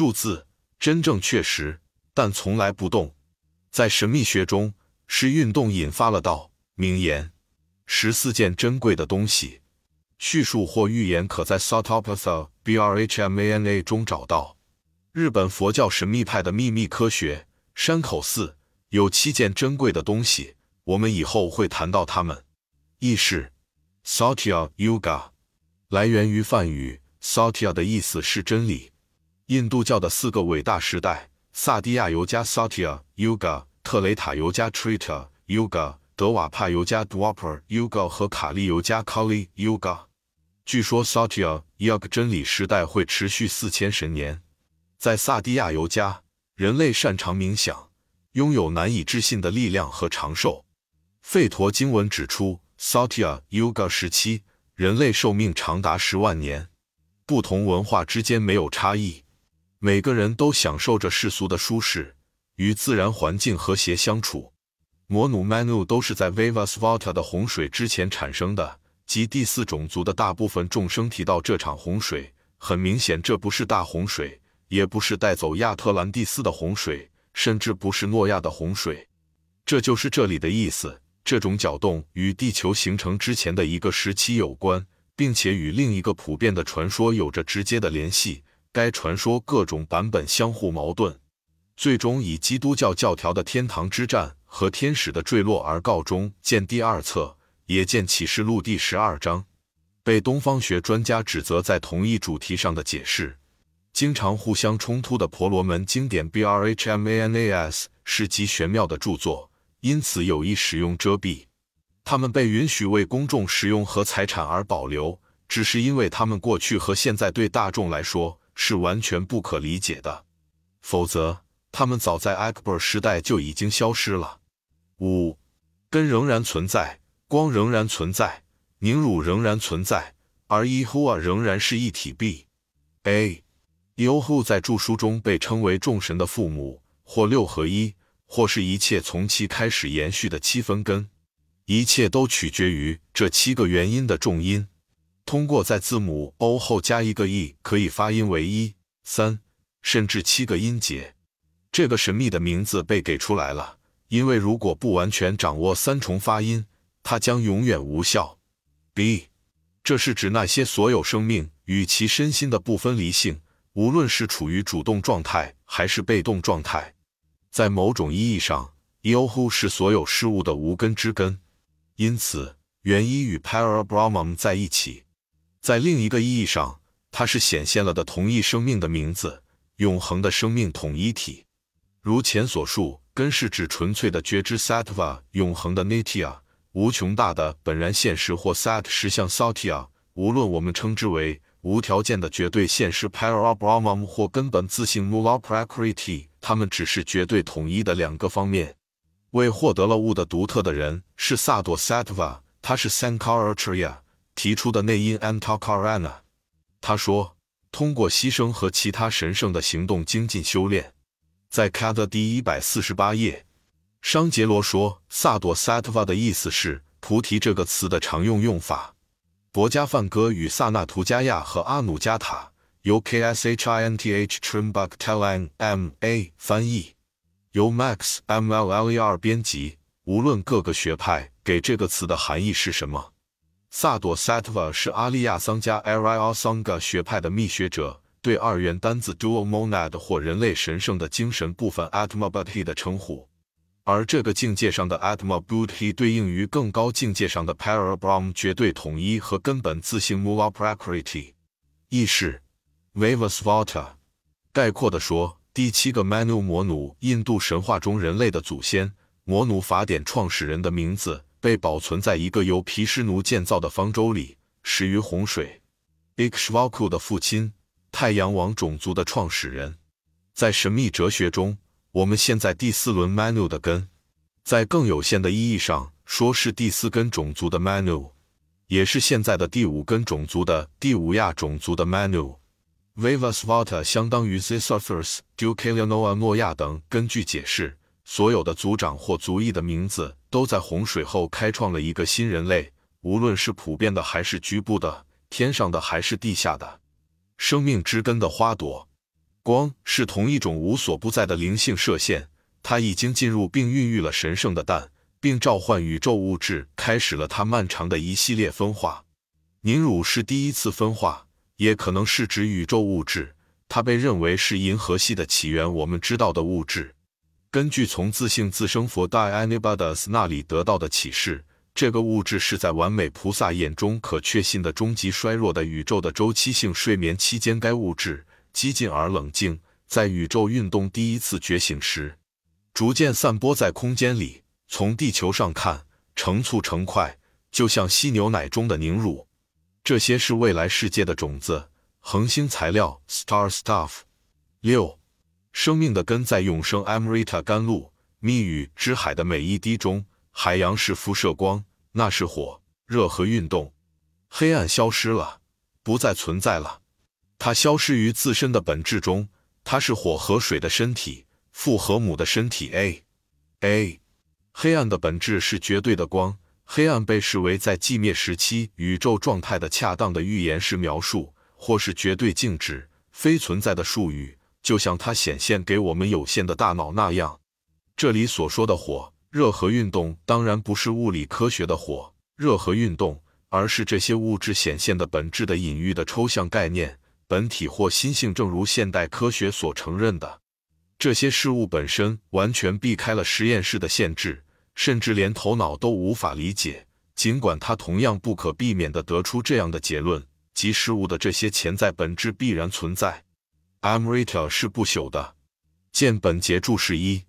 数字真正确实，但从来不动。在神秘学中，是运动引发了道。名言：十四件珍贵的东西。叙述或预言可在 Satopatha Brahmana 中找到。日本佛教神秘派的秘密科学山口寺有七件珍贵的东西，我们以后会谈到它们。意识 Satya Yuga 来源于梵语 Satya 的意思是真理。印度教的四个伟大时代：萨迪亚尤加 Satya Yuga、特雷塔尤加 Treta Yuga、德瓦帕尤加 Dwapar Yuga 和卡利尤加 Kali Yuga。据说 Satya Yuga 真理时代会持续四千神年。在萨迪亚尤加，人类擅长冥想，拥有难以置信的力量和长寿。吠陀经文指出，Satya Yuga 时期，人类寿命长达十万年。不同文化之间没有差异，每个人都享受着世俗的舒适，与自然环境和谐相处。摩努 Manu 都是在 Vivasvata 的洪水之前产生的。即第四种族的大部分众生提到这场洪水，很明显，这不是大洪水，也不是带走亚特兰蒂斯的洪水，甚至不是诺亚的洪水。这就是这里的意思。这种搅动与地球形成之前的一个时期有关，并且与另一个普遍的传说有着直接的联系。该传说各种版本相互矛盾，最终以基督教教条的天堂之战和天使的坠落而告终。见第二册。也见启示录第十二章，被东方学专家指责在同一主题上的解释经常互相冲突的婆罗门经典 B R H M A N A S 是极玄妙的著作，因此有意使用遮蔽。他们被允许为公众使用和财产而保留，只是因为他们过去和现在对大众来说是完全不可理解的，否则他们早在 Akbar 时代就已经消失了。五根仍然存在。光仍然存在，凝乳仍然存在，而伊呼啊仍然是一体。B A 伊呼在著书中被称为众神的父母，或六合一，或是一切从其开始延续的七分根。一切都取决于这七个原因的重音。通过在字母 O 后加一个 E，可以发音为一、三，甚至七个音节。这个神秘的名字被给出来了，因为如果不完全掌握三重发音。它将永远无效。B，这是指那些所有生命与其身心的不分离性，无论是处于主动状态还是被动状态。在某种意义上 y o h u 是所有事物的无根之根，因此元一与 Parabrahman 在一起。在另一个意义上，它是显现了的同一生命的名字，永恒的生命统一体。如前所述，根是指纯粹的觉知 satva，永恒的 Nitya。无穷大的本然现实或 Sat 实相 Satya，无论我们称之为无条件的绝对现实 （para brahma） 或根本自性 Mula Prakriti，它们只是绝对统一的两个方面。为获得了物的独特的人是萨朵 satva，他是 sankara c h r y a 提出的内因 Antakarana。他说，通过牺牲和其他神圣的行动精进修炼，在 Kata 第一百四十八页。商杰罗说：“萨朵 （Sattva） 的意思是菩提这个词的常用用法。”博加梵歌与萨那图加亚和阿努加塔由 Kshinth Trimbak t e l a n M A 翻译，由 Max M.L.L.E.R. 编辑。无论各个学派给这个词的含义是什么，萨朵 （Sattva） 是阿利亚桑加 （Arya Sangha） 学派的密学者对二元单字 （Dual Monad） 或人类神圣的精神部分 （Atmabudhi） 的称呼。而这个境界上的 Atma Buddhi 对应于更高境界上的 Parabrahm 绝对统一和根本自性 Mula Prakriti 意识 Vivasvata。概括地说，第七个 Manu 摩努，印度神话中人类的祖先摩努法典创始人的名字被保存在一个由皮湿奴建造的方舟里，始于洪水。Ikshvaku 的父亲，太阳王种族的创始人，在神秘哲学中。我们现在第四轮 Manu 的根，在更有限的意义上说是第四根种族的 Manu，也是现在的第五根种族的第五亚种族的 Manu。Vivasvata 相当于 Zisothers、Dukalianoa、诺亚等。根据解释，所有的族长或族裔的名字都在洪水后开创了一个新人类，无论是普遍的还是局部的，天上的还是地下的，生命之根的花朵。光是同一种无所不在的灵性射线，它已经进入并孕育了神圣的蛋，并召唤宇宙物质，开始了它漫长的一系列分化。凝乳是第一次分化，也可能是指宇宙物质。它被认为是银河系的起源。我们知道的物质，根据从自性自生佛 Dianybus 那里得到的启示，这个物质是在完美菩萨眼中可确信的终极衰弱的宇宙的周期性睡眠期间，该物质。激进而冷静，在宇宙运动第一次觉醒时，逐渐散播在空间里。从地球上看，成簇成块，就像稀牛奶中的凝乳。这些是未来世界的种子，恒星材料 （star stuff）。六，生命的根在永生 （Amrita） 甘露、密语之海的每一滴中。海洋是辐射光，那是火、热和运动。黑暗消失了，不再存在了。它消失于自身的本质中，它是火和水的身体，父和母的身体。A A，黑暗的本质是绝对的光。黑暗被视为在寂灭时期宇宙状态的恰当的预言式描述，或是绝对静止、非存在的术语，就像它显现给我们有限的大脑那样。这里所说的火、热和运动，当然不是物理科学的火、热和运动，而是这些物质显现的本质的隐喻的抽象概念。本体或心性，正如现代科学所承认的，这些事物本身完全避开了实验室的限制，甚至连头脑都无法理解。尽管它同样不可避免地得出这样的结论，即事物的这些潜在本质必然存在。Amrita 是不朽的。见本节注释一。